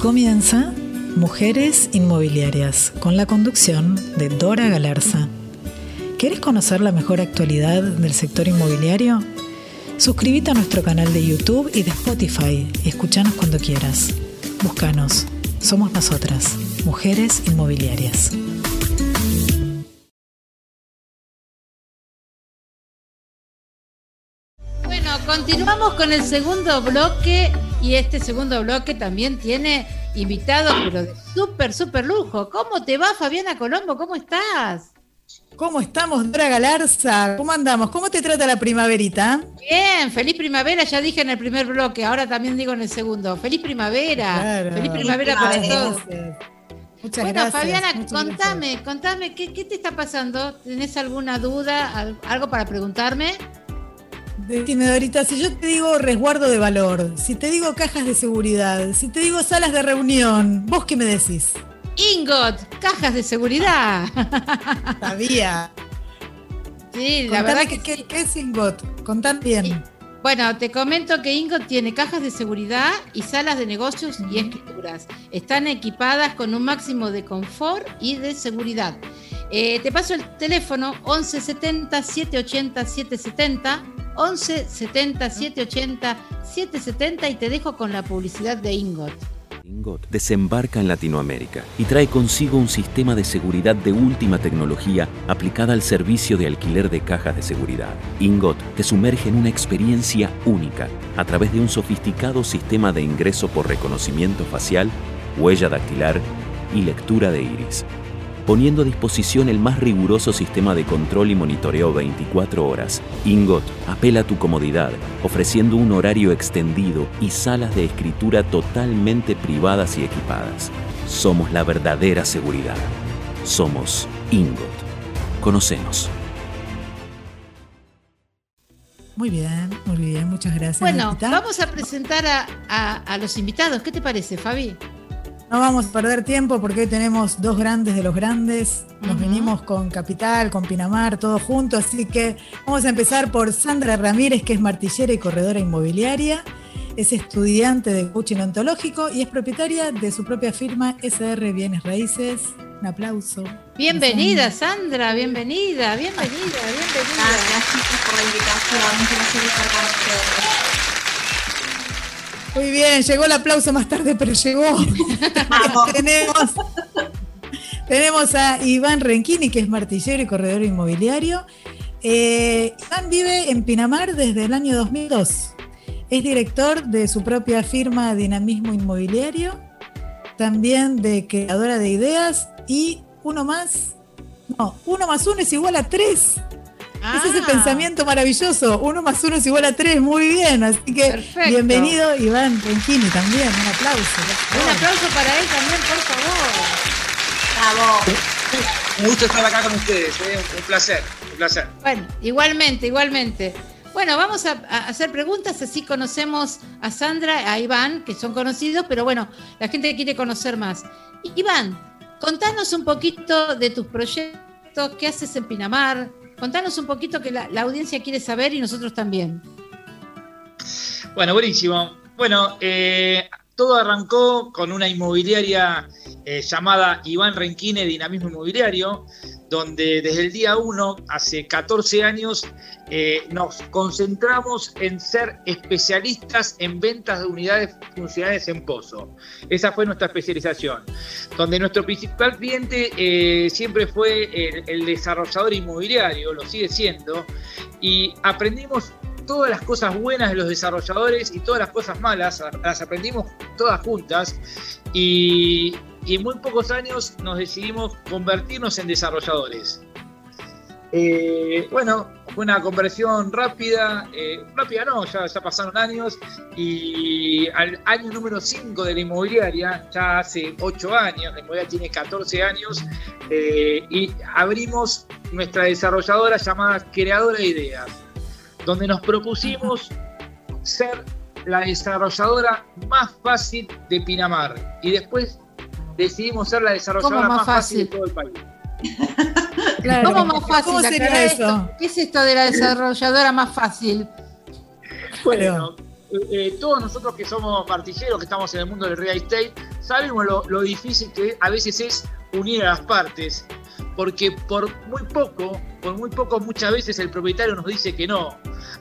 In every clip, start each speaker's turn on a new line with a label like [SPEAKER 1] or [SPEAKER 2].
[SPEAKER 1] comienza Mujeres Inmobiliarias, con la conducción de Dora Galarza. ¿Quieres conocer la mejor actualidad del sector inmobiliario? Suscríbete a nuestro canal de YouTube y de Spotify y escuchanos cuando quieras. Búscanos. Somos nosotras, Mujeres Inmobiliarias.
[SPEAKER 2] Bueno, continuamos con el segundo bloque y este segundo bloque también tiene invitados, pero de súper, súper lujo. ¿Cómo te va, Fabiana Colombo? ¿Cómo estás?
[SPEAKER 1] ¿Cómo estamos, Dora Galarza? ¿Cómo andamos? ¿Cómo te trata la primaverita?
[SPEAKER 2] Bien, feliz primavera, ya dije en el primer bloque, ahora también digo en el segundo. Feliz primavera. Feliz primavera para todos. Muchas bueno, Fabiana, contame, contame, ¿qué, ¿qué, te está pasando? ¿Tenés alguna duda, algo para preguntarme?
[SPEAKER 1] Dime, Dorita, si yo te digo resguardo de valor, si te digo cajas de seguridad, si te digo salas de reunión, ¿vos qué me decís?
[SPEAKER 2] Ingot, cajas de seguridad.
[SPEAKER 1] Sabía.
[SPEAKER 2] Sí, la verdad que.
[SPEAKER 1] ¿Qué, es Ingot? Contad bien.
[SPEAKER 2] Bueno, te comento que Ingot tiene cajas de seguridad y salas de negocios y escrituras. Están equipadas con un máximo de confort y de seguridad. Eh, te paso el teléfono 1170 780 770 11 70 780 770 y te dejo con la publicidad de Ingot.
[SPEAKER 3] Ingot desembarca en Latinoamérica y trae consigo un sistema de seguridad de última tecnología aplicada al servicio de alquiler de cajas de seguridad. Ingot te sumerge en una experiencia única a través de un sofisticado sistema de ingreso por reconocimiento facial, huella dactilar y lectura de iris poniendo a disposición el más riguroso sistema de control y monitoreo 24 horas. Ingot apela a tu comodidad, ofreciendo un horario extendido y salas de escritura totalmente privadas y equipadas. Somos la verdadera seguridad. Somos Ingot. Conocemos.
[SPEAKER 1] Muy bien, muy bien, muchas gracias.
[SPEAKER 2] Bueno, vamos a presentar a, a los invitados. ¿Qué te parece, Fabi?
[SPEAKER 1] No vamos a perder tiempo porque hoy tenemos dos grandes de los grandes. Nos venimos con Capital, con Pinamar, todo junto. Así que vamos a empezar por Sandra Ramírez, que es martillera y corredora inmobiliaria. Es estudiante de coaching ontológico y es propietaria de su propia firma SR Bienes Raíces. Un aplauso.
[SPEAKER 2] Bienvenida, Sandra, bienvenida, bienvenida, bienvenida.
[SPEAKER 4] Gracias por la invitación. Un
[SPEAKER 1] muy bien, llegó el aplauso más tarde, pero llegó. tenemos, tenemos a Iván Renquini, que es martillero y corredor inmobiliario. Eh, Iván vive en Pinamar desde el año 2002. Es director de su propia firma Dinamismo Inmobiliario, también de creadora de ideas y uno más. No, uno más uno es igual a tres. Es ese ah. pensamiento maravilloso. Uno más uno es igual a tres. Muy bien. Así que bienvenido, Iván Renchini, también. Un aplauso.
[SPEAKER 2] Un aplauso para él también, por favor.
[SPEAKER 4] Bravo.
[SPEAKER 5] Un gusto estar acá con ustedes. ¿eh? Un placer. Un placer.
[SPEAKER 2] Bueno, igualmente, igualmente. Bueno, vamos a, hacer preguntas, así conocemos a Sandra, a Iván, que son conocidos, pero bueno, la gente quiere conocer más. Iván, contanos un poquito de tus proyectos, qué haces en Pinamar, Contanos un poquito que la, audiencia quiere saber y nosotros también.
[SPEAKER 5] Bueno, buenísimo. Bueno, eh, todo arrancó con una inmobiliaria eh, llamada Iván Renquine Dinamismo Inmobiliario, donde desde el día 1, hace 14 años, eh, nos concentramos en ser especialistas en ventas de unidades funcionales en Pozo. Esa fue nuestra especialización, donde nuestro principal cliente eh, siempre fue el, el desarrollador inmobiliario, lo sigue siendo, y aprendimos todas las cosas buenas de los desarrolladores y todas las cosas malas, las aprendimos todas juntas y, en muy pocos años nos decidimos convertirnos en desarrolladores. Eh, bueno, fue una conversión rápida, eh, rápida no, ya, ya, pasaron años y al año número 5 de la inmobiliaria, ya hace 8 años, la inmobiliaria tiene 14 años, eh, y abrimos nuestra desarrolladora llamada Creadora de Ideas donde nos propusimos ser la desarrolladora más fácil de Pinamar y después decidimos ser la desarrolladora más, fácil? de todo el país.
[SPEAKER 2] ¿Cómo más fácil? ¿Qué es esto de la desarrolladora más fácil?
[SPEAKER 5] Bueno, eh, todos nosotros que somos martilleros, que estamos en el mundo del real estate, sabemos lo, lo difícil que a veces es unir a las partes, porque por muy poco, por muy poco muchas veces el propietario nos dice que no.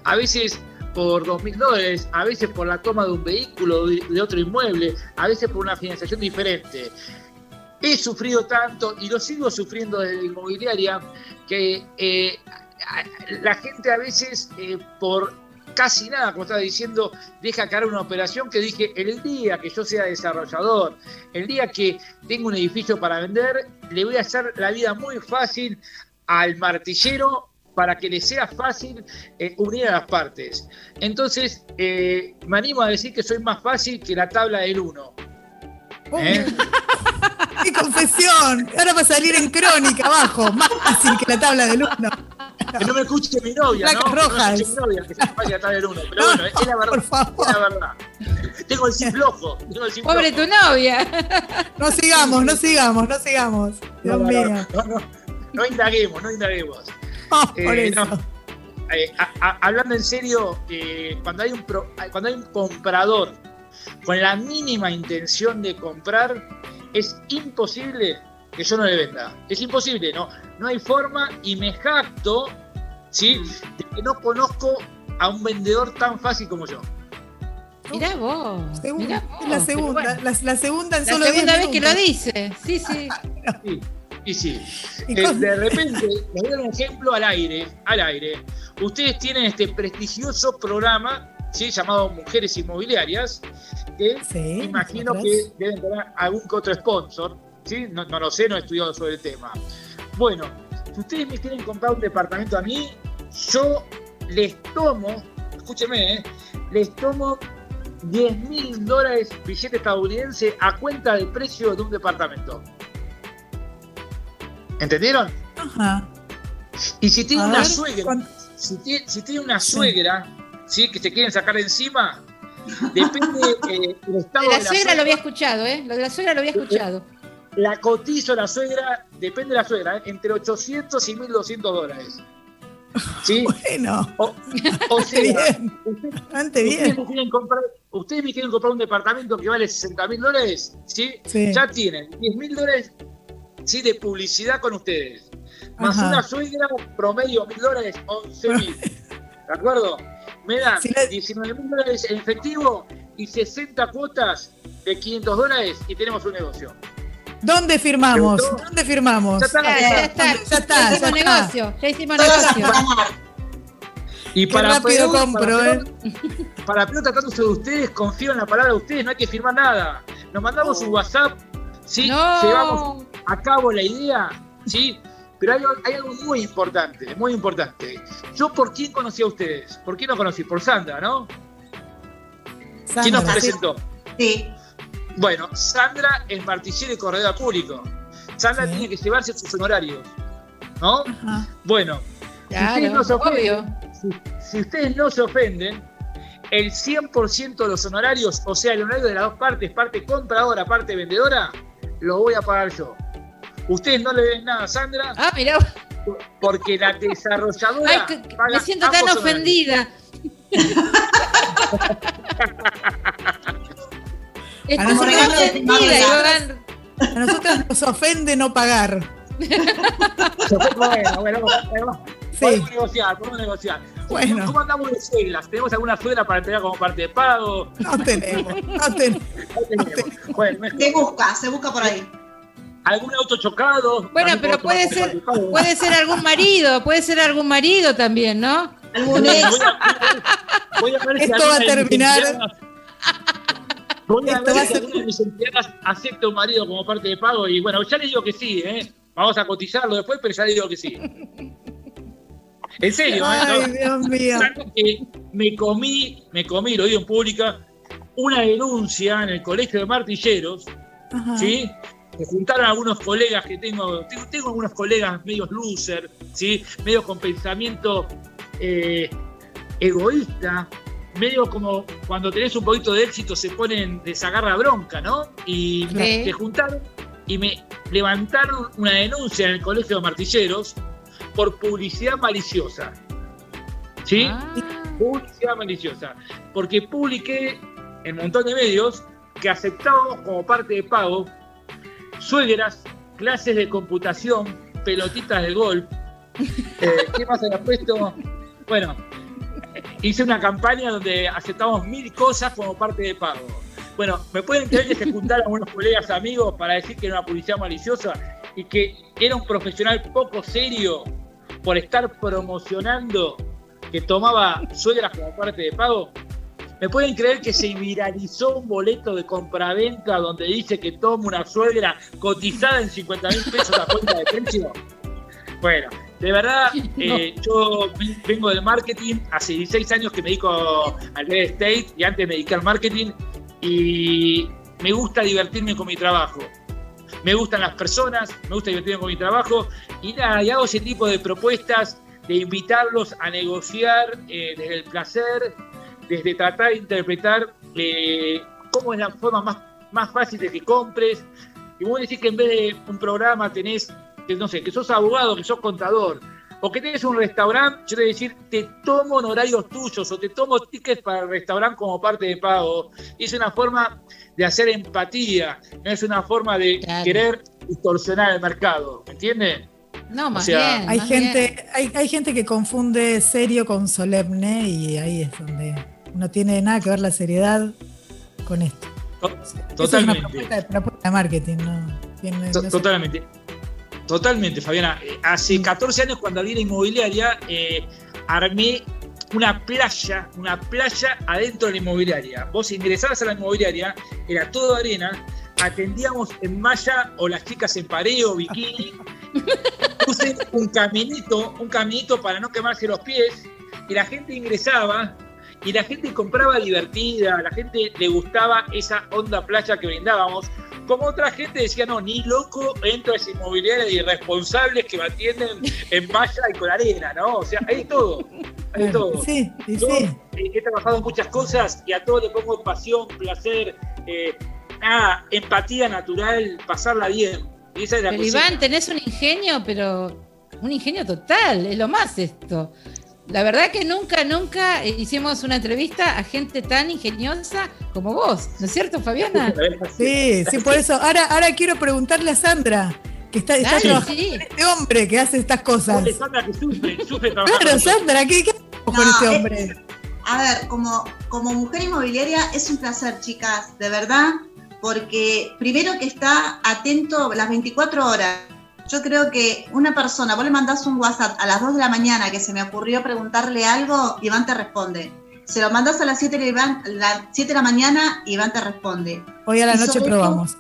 [SPEAKER 5] A veces por dos mil dólares, a veces por la toma de un vehículo de, otro inmueble, a veces por una financiación diferente. He sufrido tanto y lo sigo sufriendo desde la inmobiliaria que eh, la gente a veces eh, por casi nada, como estaba diciendo, deja caer una operación que dije, el día que yo sea desarrollador, el día que tengo un edificio para vender, le voy a hacer la vida muy fácil al martillero para que le sea fácil eh, unir a las partes. Entonces, eh, me animo a decir que soy más fácil que la tabla del 1. ¿eh?
[SPEAKER 1] ¡Qué confesión! Ahora va a salir en crónica abajo, más fácil que la tabla del uno.
[SPEAKER 5] Que no me escuche mi novia, ¿no?
[SPEAKER 1] Placas
[SPEAKER 5] Que no me
[SPEAKER 1] rojas.
[SPEAKER 5] escuche mi novia, que se me vaya a tabla del 1. Pero
[SPEAKER 1] No,
[SPEAKER 5] bueno, es la verdad.
[SPEAKER 1] por favor.
[SPEAKER 5] Es la verdad. Tengo el sim flojo. Tengo el sim
[SPEAKER 2] Pobre tu novia.
[SPEAKER 1] No sigamos, no sigamos, no sigamos.
[SPEAKER 5] No,
[SPEAKER 1] Dios
[SPEAKER 5] no,
[SPEAKER 1] mío.
[SPEAKER 5] no, no, no indaguemos, no indaguemos.
[SPEAKER 1] Por
[SPEAKER 5] Eh,
[SPEAKER 1] eso.
[SPEAKER 5] no. Eh, a- a- hablando en serio, eh, cuando, hay un pro- cuando hay un comprador con la mínima intención de comprar, es imposible que yo no le venda. Es imposible, no, no hay forma y me jacto ¿sí? de que no conozco a un vendedor tan fácil como yo.
[SPEAKER 2] Mirá vos.
[SPEAKER 1] Segunda,
[SPEAKER 2] mirá
[SPEAKER 1] es
[SPEAKER 2] vos,
[SPEAKER 1] la segunda,
[SPEAKER 2] bueno.
[SPEAKER 1] la, la segunda en
[SPEAKER 2] La
[SPEAKER 1] solo
[SPEAKER 2] segunda
[SPEAKER 1] 10
[SPEAKER 2] vez que lo dice. Sí, sí.
[SPEAKER 5] Sí, y sí. Eh, de repente, les voy a dar un ejemplo al aire, al aire. Ustedes tienen este prestigioso programa, ¿sí? llamado Mujeres Inmobiliarias, que
[SPEAKER 1] Sí,
[SPEAKER 5] imagino que deben tener algún que otro sponsor, ¿sí? No, no lo sé, no he estudiado sobre el tema. Bueno, si ustedes me quieren comprar un departamento a mí, yo les tomo, escúcheme, ¿eh? les tomo 10 mil dólares billete estadounidense a cuenta del precio de un departamento. ¿Entendieron?
[SPEAKER 1] Ajá.
[SPEAKER 5] Y si tiene
[SPEAKER 1] A
[SPEAKER 5] una
[SPEAKER 1] ver,
[SPEAKER 5] suegra, si tiene, si tiene una suegra, ¿sí? que se quieren sacar de encima, depende eh, del estado
[SPEAKER 2] De la
[SPEAKER 5] de la
[SPEAKER 2] suegra lo había escuchado, ¿eh? Lo de la suegra lo había escuchado.
[SPEAKER 5] la cotizo la suegra, depende de la suegra, ¿eh? entre 800 y 1200 dólares. ¿Sí?
[SPEAKER 1] Bueno,
[SPEAKER 5] O, sea,
[SPEAKER 1] bien, bastante
[SPEAKER 5] ustedes,
[SPEAKER 1] bien.
[SPEAKER 5] me quieren comprar, ustedes me quieren comprar un departamento que vale 60 mil dólares, ¿sí?
[SPEAKER 1] Sí.
[SPEAKER 5] Ya tienen 10 mil dólares ¿sí? de publicidad con ustedes. Más
[SPEAKER 1] Ajá.
[SPEAKER 5] una suegra promedio mil dólares, 11 mil. ¿De acuerdo? Me dan
[SPEAKER 1] Si la-
[SPEAKER 5] 19 mil dólares en efectivo y 60 cuotas de 500 dólares y tenemos un negocio.
[SPEAKER 1] ¿Dónde firmamos? ¿Dónde firmamos?
[SPEAKER 5] Ya está.
[SPEAKER 2] Ya, ya está.
[SPEAKER 1] Ya está,
[SPEAKER 2] Ya hicimos
[SPEAKER 1] ya está.
[SPEAKER 2] negocio. Ya hicimos
[SPEAKER 4] Todas
[SPEAKER 2] negocio.
[SPEAKER 5] Y
[SPEAKER 1] Qué
[SPEAKER 5] para
[SPEAKER 1] rápido
[SPEAKER 5] peor,
[SPEAKER 1] compro,
[SPEAKER 5] para
[SPEAKER 1] ¿eh?
[SPEAKER 5] para peor tratándose de ustedes, confío en la palabra de ustedes, no hay que firmar nada. Nos mandamos un WhatsApp, ¿sí? Llevamos
[SPEAKER 2] No.
[SPEAKER 5] a cabo la idea, ¿sí? Pero hay, hay algo muy importante, muy importante. Yo, ¿por quién conocí a ustedes? ¿Por quién los conocí? Por Sandra, ¿no? ¿Quién nos
[SPEAKER 1] Sandra.
[SPEAKER 5] presentó?
[SPEAKER 4] Sí.
[SPEAKER 5] Bueno, Sandra es martillero y corredor público. Sandra
[SPEAKER 1] Sí.
[SPEAKER 5] tiene que llevarse sus honorarios, ¿no?
[SPEAKER 1] Ajá.
[SPEAKER 5] Bueno,
[SPEAKER 2] Claro,
[SPEAKER 5] ustedes no se ofenden, si, si ustedes no se ofenden, el 100% de los honorarios, o sea, el honorario de las dos partes, parte compradora, parte vendedora, lo voy a pagar yo. Ustedes no le den nada a Sandra
[SPEAKER 2] Ah, mirá.
[SPEAKER 5] porque la desarrolladora
[SPEAKER 2] Ay, que- que-
[SPEAKER 5] paga
[SPEAKER 2] me siento tan ofendida. Estoy
[SPEAKER 1] nosotros
[SPEAKER 2] ofendida.
[SPEAKER 1] A nosotros nos ofende no pagar.
[SPEAKER 5] Bueno, bueno, bueno,
[SPEAKER 1] Sí.
[SPEAKER 5] podemos negociar, podemos negociar.
[SPEAKER 1] Bueno.
[SPEAKER 5] ¿Cómo andamos de suegras? ¿Tenemos alguna suegra para entregar como parte de pago?
[SPEAKER 1] No tenemos, no tenemos.
[SPEAKER 5] No tenemos. Bueno.
[SPEAKER 4] Se busca, se busca por ahí.
[SPEAKER 5] ¿Algún auto chocado?
[SPEAKER 2] Bueno, pero puede ser, puede ser algún marido, puede ser algún marido también, ¿no?
[SPEAKER 4] Algún
[SPEAKER 5] Voy
[SPEAKER 4] ex.
[SPEAKER 5] a, voy a ver si
[SPEAKER 1] Esto va a terminar-
[SPEAKER 5] Voy a
[SPEAKER 1] Esto
[SPEAKER 5] ver si alguna de mis empleadas acepta un marido como parte de pago y bueno, ya le digo que sí, ¿eh? Vamos a cotizarlo después, pero ya le digo que sí. En serio, ¿eh?
[SPEAKER 1] Ay, Dios mío.
[SPEAKER 5] Que me comí, me comí, lo digo en pública, una denuncia en el colegio de martilleros,
[SPEAKER 1] Ajá.
[SPEAKER 5] ¿sí? Se juntaron algunos colegas que tengo, tengo, tengo algunos colegas medios loser, ¿sí? Medios con pensamiento eh, egoísta, medio como cuando tenés un poquito de éxito se ponen, les agarra bronca, ¿no? Y se juntaron y me levantaron una denuncia en el colegio de martilleros por publicidad maliciosa. ¿Sí?
[SPEAKER 2] Ah.
[SPEAKER 5] Publicidad maliciosa. Porque publiqué en un montón de medios que aceptábamos como parte de pago suegras, clases de computación, pelotitas de golf. Eh, ¿Qué más había puesto? Bueno, hice una campaña donde aceptamos mil cosas como parte de pago. Bueno, ¿me pueden creer que se juntaron unos colegas amigos para decir que era una publicidad maliciosa y que era un profesional poco serio por estar promocionando que tomaba suegras como parte de pago? ¿Me pueden creer que se viralizó un boleto de compraventa donde dice que toma una suegra cotizada en 50 mil pesos la cuenta de precio? Bueno, de verdad, eh, yo vengo del marketing, hace 16 años que me dedico al real estate y antes me dediqué al marketing y me gusta divertirme con mi trabajo. Me gustan las personas, me gusta divertirme con mi trabajo y nada, y hago ese tipo de propuestas de invitarlos a negociar eh, desde el placer, desde tratar de interpretar eh, cómo es la forma más, más fácil de que compres. Y vos decís que en vez de un programa tenés, que no sé, que sos abogado, que sos contador, o que tenés un restaurante, yo te voy a decir, te tomo honorarios tuyos o te tomo tickets para el restaurante como parte de pago. es una forma de hacer empatía, no es una forma de querer distorsionar el mercado, ¿me entiendes?
[SPEAKER 2] No, más bien.
[SPEAKER 1] Hay gente, Hay, hay gente que confunde serio con solemne y ahí es donde no tiene nada que ver la seriedad con esto.
[SPEAKER 5] Totalmente.
[SPEAKER 1] Es una propuesta, de marketing, ¿no?
[SPEAKER 5] Totalmente. Totalmente, Fabiana. Eh, hace 14 años cuando abrí la inmobiliaria, eh, armé una playa, una playa adentro de la inmobiliaria. Vos ingresabas a la inmobiliaria, era todo arena, atendíamos en malla o las chicas en pareo, bikini, puse un caminito, un caminito para no quemarse los pies, y la gente ingresaba y la gente compraba divertida, la gente le gustaba esa onda playa que brindábamos, como otra gente decía, no, ni loco entro a esa inmobiliaria de irresponsables que me atienden en malla y con arena, ¿no? O sea, hay todo, hay todo.
[SPEAKER 1] Sí, sí,
[SPEAKER 5] Yo, he trabajado en muchas cosas y a todo le pongo pasión, placer, eh, nada, empatía natural, pasarla bien.
[SPEAKER 2] pero Iván, tenés un ingenio, pero un ingenio total, es lo más esto. La verdad que nunca, nunca hicimos una entrevista a gente tan ingeniosa como vos, ¿no es cierto, Fabiana?
[SPEAKER 1] Sí, sí, por eso. Ahora, ahora quiero preguntarle a Sandra, que está, está trabajando con este hombre que hace estas cosas.
[SPEAKER 5] Sandra que sufre, sufre
[SPEAKER 1] Claro, Sandra, ¿qué, qué con este hombre?
[SPEAKER 4] a ver, como, como mujer inmobiliaria es un placer, chicas, de verdad porque primero que está atento las 24 horas. Yo creo que una persona, vos le mandás un WhatsApp a las 2 de la mañana que se me ocurrió preguntarle algo, Iván te responde. Se lo mandás a las 7 de, las 7 de la mañana, Iván te responde.
[SPEAKER 1] Hoy a la noche probamos.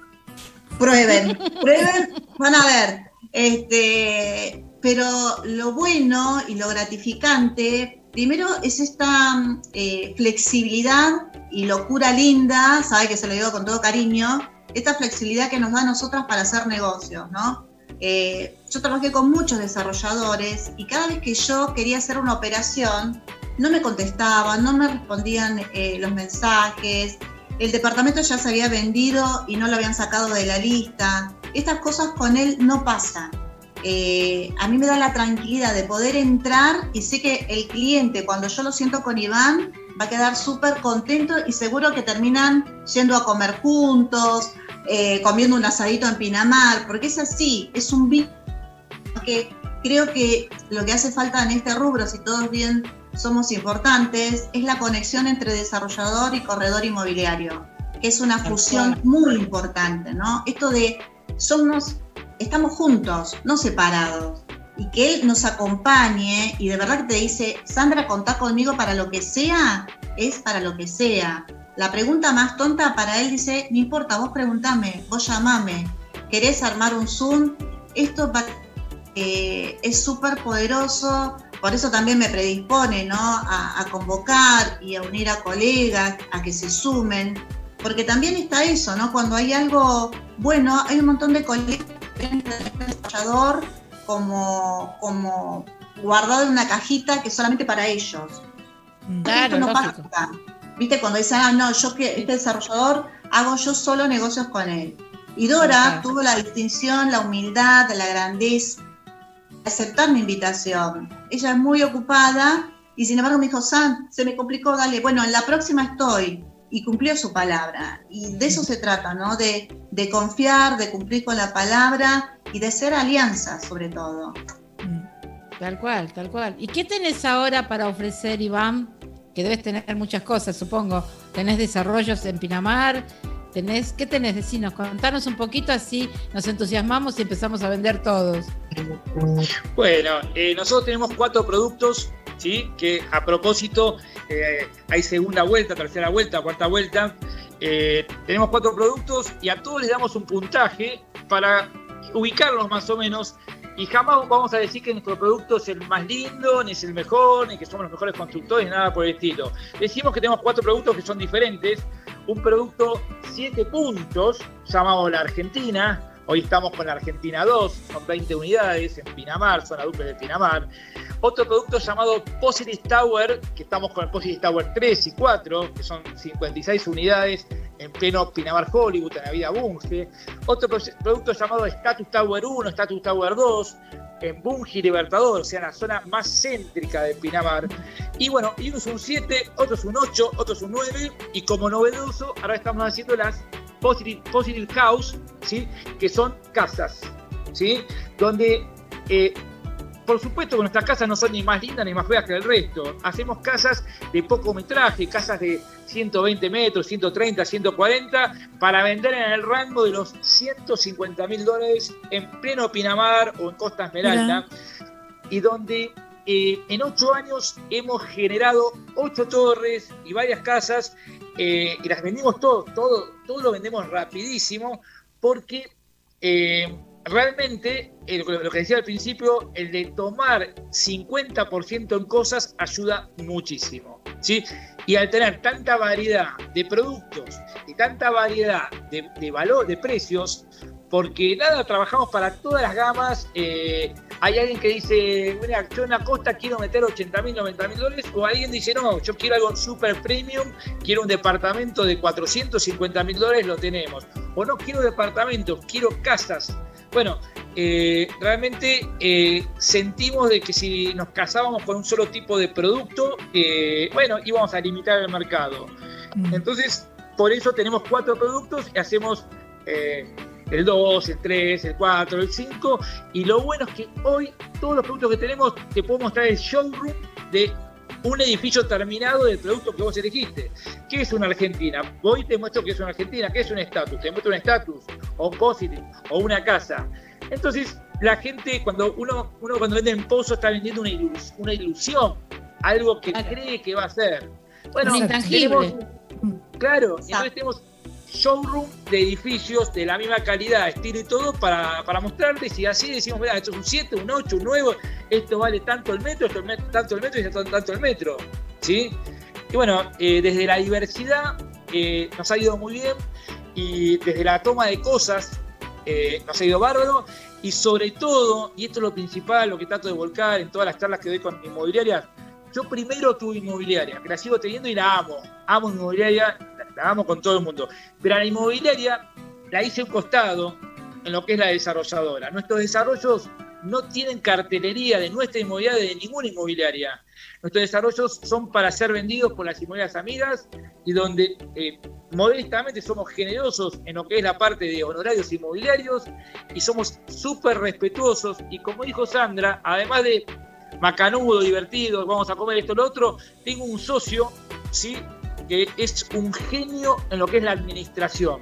[SPEAKER 4] prueben, prueben, van a ver. Este, pero lo bueno y lo gratificante, primero es esta eh, flexibilidad y locura linda, sabe que se lo digo con todo cariño, esta flexibilidad que nos da a nosotras para hacer negocios, ¿no? Eh, yo trabajé con muchos desarrolladores y cada vez que yo quería hacer una operación, no me contestaban, no me respondían eh, los mensajes, el departamento ya se había vendido y no lo habían sacado de la lista. Estas cosas con él no pasan. Eh, a mí me da la tranquilidad de poder entrar y sé que el cliente, cuando yo lo siento con Iván, va a quedar súper contento y seguro que terminan yendo a comer juntos, eh, comiendo un asadito en Pinamar, porque es así, es un vínculo que creo que lo que hace falta en este rubro, si todos bien somos importantes, es la conexión entre desarrollador y corredor inmobiliario, que es una fusión muy importante, ¿no? Esto de somos, estamos juntos, no separados y que él nos acompañe y de verdad que te dice, Sandra, contá conmigo para lo que sea, es para lo que sea. La pregunta más tonta para él dice, no importa, vos preguntame, vos llamame, ¿querés armar un Zoom? Esto eh, es súper poderoso, por eso también me predispone ¿no? a, a, convocar y a unir a colegas, a que se sumen, porque también está eso, ¿no? Cuando hay algo bueno, hay un montón de colegas, desarrollador, como, como guardado en una cajita que es solamente para ellos.
[SPEAKER 2] Claro, no pasa.
[SPEAKER 4] Viste, cuando dicen, ah, no, yo que este desarrollador hago yo solo negocios con él. Y Dora tuvo la distinción, la humildad, la grandeza de aceptar mi invitación. Ella es muy ocupada Y sin embargo me dijo, San, se me complicó, dale, bueno, en la próxima estoy. Y cumplió su palabra. Y de eso se trata, ¿no? De, de confiar, de cumplir con la palabra y de ser alianza, sobre todo.
[SPEAKER 2] Tal cual, tal cual. ¿Y qué tenés ahora para ofrecer, Iván? Que debes tener muchas cosas, supongo. Tenés desarrollos en Pinamar, tenés, ¿qué tenés? Decinos, contanos un poquito así nos entusiasmamos y empezamos a vender todos.
[SPEAKER 5] Bueno, eh, nosotros tenemos cuatro productos, ¿sí? Que a propósito eh, hay segunda vuelta, tercera vuelta, cuarta vuelta. Eh, tenemos cuatro productos y a todos les damos un puntaje para ubicarlos más o menos y jamás vamos a decir que nuestro producto es el más lindo, ni es el mejor, ni que somos los mejores constructores, ni nada por el estilo. Decimos que tenemos cuatro productos que son diferentes. Un producto 7 puntos, llamado la Argentina, Hoy estamos con Argentina 2, son 20 unidades en Pinamar, zona duple de Pinamar. Otro producto llamado Positive Tower, que estamos con el Positive Tower 3 y 4, que son 56 unidades en pleno Pinamar Hollywood, en la vida Bunge. Otro producto llamado Status Tower 1, Status Tower 2, en Bunge Libertador, o sea, en la zona más céntrica de Pinamar. Y bueno, y uno es un 7, otro es un 8, otro es un 9, y como novedoso, ahora estamos haciendo las Positive, House, ¿sí? que son casas, ¿sí? donde eh, por supuesto que nuestras casas no son ni más lindas ni más feas que el resto. Hacemos casas de poco metraje, casas de 120 metros, 130, 140, para vender en el rango de los 150 mil dólares en pleno Pinamar o en Costa Esmeralda, y donde eh, en ocho años hemos generado ocho torres y varias casas eh, y las vendimos todo, todo, todo lo vendemos rapidísimo porque eh, realmente, lo que decía al principio, el de tomar 50% en cosas ayuda muchísimo. ¿sí? Y al tener tanta variedad de productos y tanta variedad de, valor, de precios, porque nada, trabajamos para todas las gamas. Eh, hay alguien que dice, mira, yo en la costa quiero meter 80 mil, 90 mil dólares, o alguien dice, no, yo quiero algo super premium, quiero un departamento de 450 mil dólares, lo tenemos. O no quiero departamentos, quiero casas. Bueno, eh, realmente eh, sentimos de que si nos casábamos con un solo tipo de producto, bueno, íbamos a limitar el mercado. Mm. Entonces, por eso tenemos cuatro productos y hacemos el 2, el 3, el 4, el 5. Y lo bueno es que hoy todos los productos que tenemos te puedo mostrar el showroom de un edificio terminado del producto que vos elegiste. ¿Qué es una Argentina? Voy te muestro que es una Argentina. ¿Qué es un estatus? Te muestro un estatus, o un positive, o una casa. Entonces, la gente, cuando uno, uno cuando vende en pozo, está vendiendo una, una ilusión, algo que cree que va a ser.
[SPEAKER 2] Bueno, intangible.
[SPEAKER 5] claro, entonces tenemos showroom de edificios de la misma calidad, estilo y todo, para, para mostrarte. Si así decimos, mira, esto es un 7, un 8, un 9, esto vale tanto el metro, esto es tanto el metro y esto tanto el metro. ¿sí? Y bueno, eh, desde la diversidad eh, nos ha ido muy bien y desde la toma de cosas eh, nos ha ido bárbaro. Y sobre todo, y esto es lo principal, lo que trato de volcar en todas las charlas que doy con inmobiliarias, yo primero tuve inmobiliaria, que la sigo teniendo y la amo. Amo inmobiliaria, la amo con todo el mundo. Pero la inmobiliaria la hice un costado en lo que es la desarrolladora. Nuestros desarrollos no tienen cartelería de nuestra inmobiliaria, de ninguna inmobiliaria. Nuestros desarrollos son para ser vendidos por las inmobiliarias amigas y donde eh, modestamente somos generosos en lo que es la parte de honorarios inmobiliarios y somos súper respetuosos. Y como dijo Sandra, además de macanudo, divertido, vamos a comer esto, lo otro, tengo un socio, ¿sí? Que es un genio en lo que es la administración.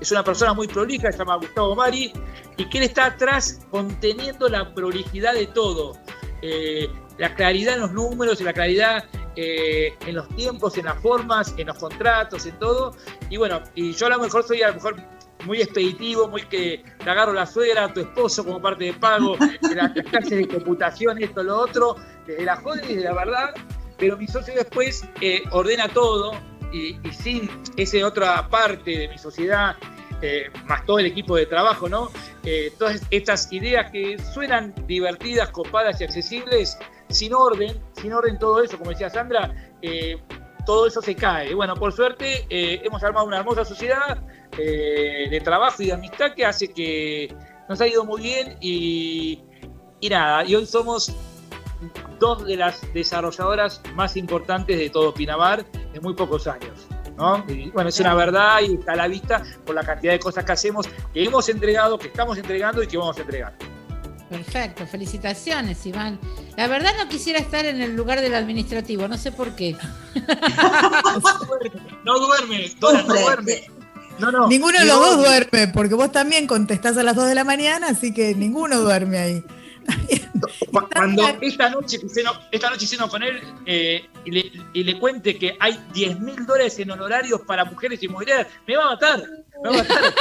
[SPEAKER 5] Es una persona muy prolija, se llama Gustavo Mari, y que él está atrás conteniendo la prolijidad de todo. Eh, la claridad en los números y la claridad eh, en los tiempos, en las formas, en los contratos, en todo. Y bueno, y yo a lo mejor soy a lo mejor muy expeditivo, muy que te agarro la suegra, a tu esposo como parte de pago, de las clases de computación, esto, lo otro, desde la joven y de la verdad, pero mi socio después eh, ordena todo y, sin esa otra parte de mi sociedad, eh, más todo el equipo de trabajo, ¿no? Eh, todas estas ideas que suenan divertidas, copadas y accesibles, sin orden, sin orden todo eso, como decía Sandra, todo eso se cae. Bueno, por suerte hemos armado una hermosa sociedad de trabajo y de amistad que hace que nos ha ido muy bien y, y nada, y hoy somos dos de las desarrolladoras más importantes de todo Pinamar en muy pocos años. ¿no? Y bueno, es una verdad y está a la vista por la cantidad de cosas que hacemos, que hemos entregado, que estamos entregando y que vamos a entregar.
[SPEAKER 2] Perfecto, felicitaciones, Iván. La verdad no quisiera estar en el lugar del administrativo, no sé por qué.
[SPEAKER 5] no duerme, no duerme.
[SPEAKER 1] No, no. Ninguno de los dos duerme, porque vos también contestás a las 2 de la mañana, así que ninguno duerme ahí.
[SPEAKER 5] Cuando esta noche, esta noche ceno con él eh, y, le, y, le, cuente que hay 10 mil dólares en honorarios para mujeres inmobiliarias, me va a matar. Me va a matar.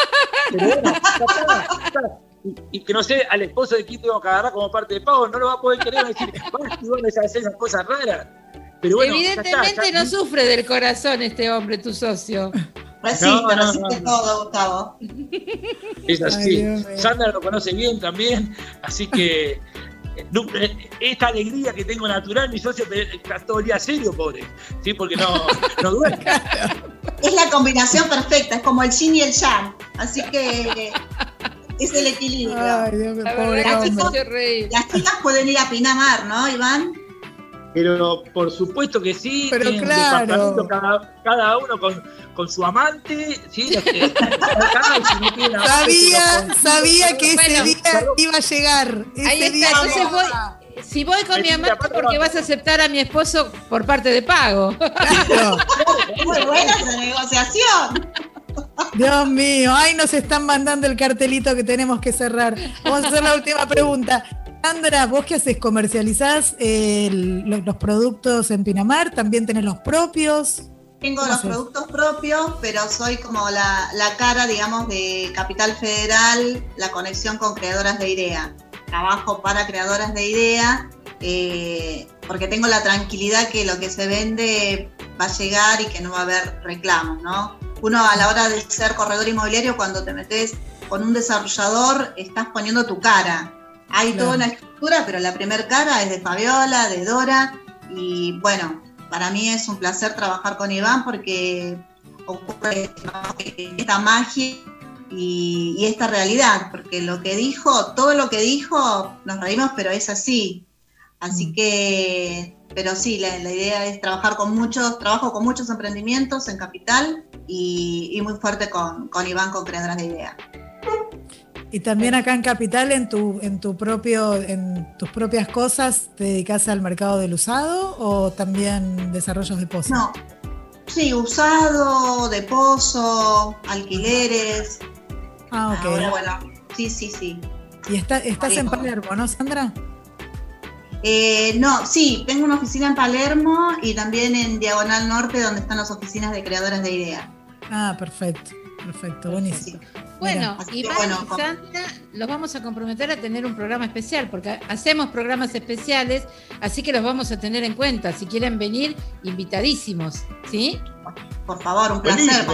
[SPEAKER 5] y, que no sé, al esposo de quién tengo que agarrar como parte de pago, no lo va a poder querer decir, vas a hacer esas cosas raras.
[SPEAKER 2] Pero bueno, Evidentemente no sufre del corazón este hombre, tu socio.
[SPEAKER 4] Resiste, no, resiste todo, Gustavo.
[SPEAKER 5] Es así. Sandra lo conoce bien también, así que eh, eh, esta alegría que tengo natural, mi socio está todo el día serio, pobre, ¿sí? porque no, no duerme.
[SPEAKER 4] Es la combinación perfecta, es como el yin y el yang, así que es el equilibrio. Ay, Dios me las, chicas, las chicas pueden ir a Pinamar, ¿no, Iván?
[SPEAKER 5] Pero por supuesto que sí,
[SPEAKER 1] pero claro.
[SPEAKER 5] cada, uno con, con, su amante, ¿sí?
[SPEAKER 1] sabía, sabía que ese día iba a llegar.
[SPEAKER 2] Ahí está, entonces voy, si voy con mi amante porque vas a aceptar a mi esposo por parte de pago.
[SPEAKER 4] Muy buena esa negociación.
[SPEAKER 1] Dios mío, ay, nos están mandando el cartelito que tenemos que cerrar. Vamos a hacer la última pregunta. Sandra, vos qué haces, comercializás los, productos en Pinamar, también tenés los propios.
[SPEAKER 4] Tengo los productos propios, pero soy como la, cara, digamos, de Capital Federal, la conexión con creadoras de idea. Trabajo para creadoras de idea, eh, porque tengo la tranquilidad que lo que se vende va a llegar y que no va a haber reclamos, ¿no? Uno a la hora de ser corredor inmobiliario, cuando te metes con un desarrollador, estás poniendo tu cara hay toda una estructura, pero la primer cara es de Fabiola, de Dora, y bueno, para mí es un placer trabajar con Iván porque ocurre esta magia y, esta realidad, porque lo que dijo, todo lo que dijo, nos reímos, pero es así. Así mm. que, pero sí, la, idea es trabajar con muchos, trabajo con muchos emprendimientos en Capital y, muy fuerte con, con Iván con Creadoras de Ideas.
[SPEAKER 1] Y también acá en Capital, en tu, en tu propio, en tus propias cosas, ¿te dedicas al mercado del usado o también desarrollos de pozo?
[SPEAKER 4] No. Sí, usado, de pozo, alquileres.
[SPEAKER 1] Ah, ok.
[SPEAKER 4] bueno, sí, sí, sí.
[SPEAKER 1] ¿Y está, estás en Palermo, no, Sandra?
[SPEAKER 4] Eh, no, sí, tengo una oficina en Palermo y también en Diagonal Norte, donde están las oficinas de creadoras de ideas.
[SPEAKER 1] Ah, perfecto, perfecto, buenísimo.
[SPEAKER 2] Bueno, Iván y Sandra los vamos a comprometer a tener un programa especial, porque hacemos programas especiales, así que los vamos a tener en cuenta. Si quieren venir, invitadísimos, ¿sí?
[SPEAKER 4] Por favor, un placer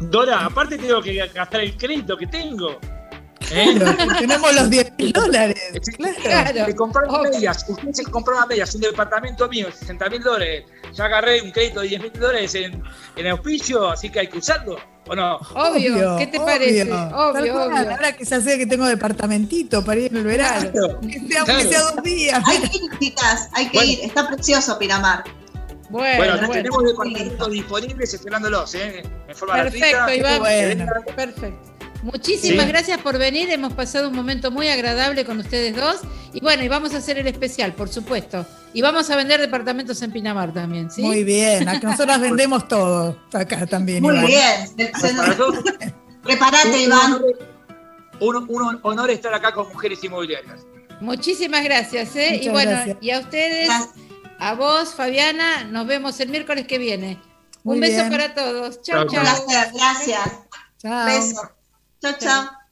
[SPEAKER 5] Dora, aparte tengo que gastar el crédito que tengo.
[SPEAKER 1] ¿Eh? tenemos los 10 mil dólares.
[SPEAKER 5] Claro. Se compraron medias. Usted se compró medias. Un departamento mío, 60 mil dólares. Ya agarré un crédito de 10 mil dólares en, en auspicio, así que hay que usarlo. ¿O no?
[SPEAKER 2] Obvio, ¿qué te parece? Obvio, obvio.
[SPEAKER 1] Ahora que se hace que tengo departamentito para ir en el verano. que, sea, dos días.
[SPEAKER 4] Hay que ir, chicas, hay que ir. Está precioso Pinamar.
[SPEAKER 5] Bueno, bueno, tenemos departamentos disponibles esperándolos, ¿eh? En forma
[SPEAKER 2] Perfecto, Iván. Perfecto. Muchísimas gracias por venir. Hemos pasado un momento muy agradable con ustedes dos. Y bueno, y vamos a hacer el especial, por supuesto. Y vamos a vender departamentos en Pinamar también, ¿sí?
[SPEAKER 1] Muy bien, nosotros vendemos todo acá también.
[SPEAKER 4] Muy bien. Prepárate, Iván.
[SPEAKER 5] Un, honor estar acá con Mujeres Inmobiliarias.
[SPEAKER 2] Muchísimas gracias, ¿eh? y bueno, y a ustedes, a vos, Fabiana, nos vemos el miércoles que viene. un beso para todos. Chao, chao.
[SPEAKER 4] Gracias. Chao. Beso. Chao, chao.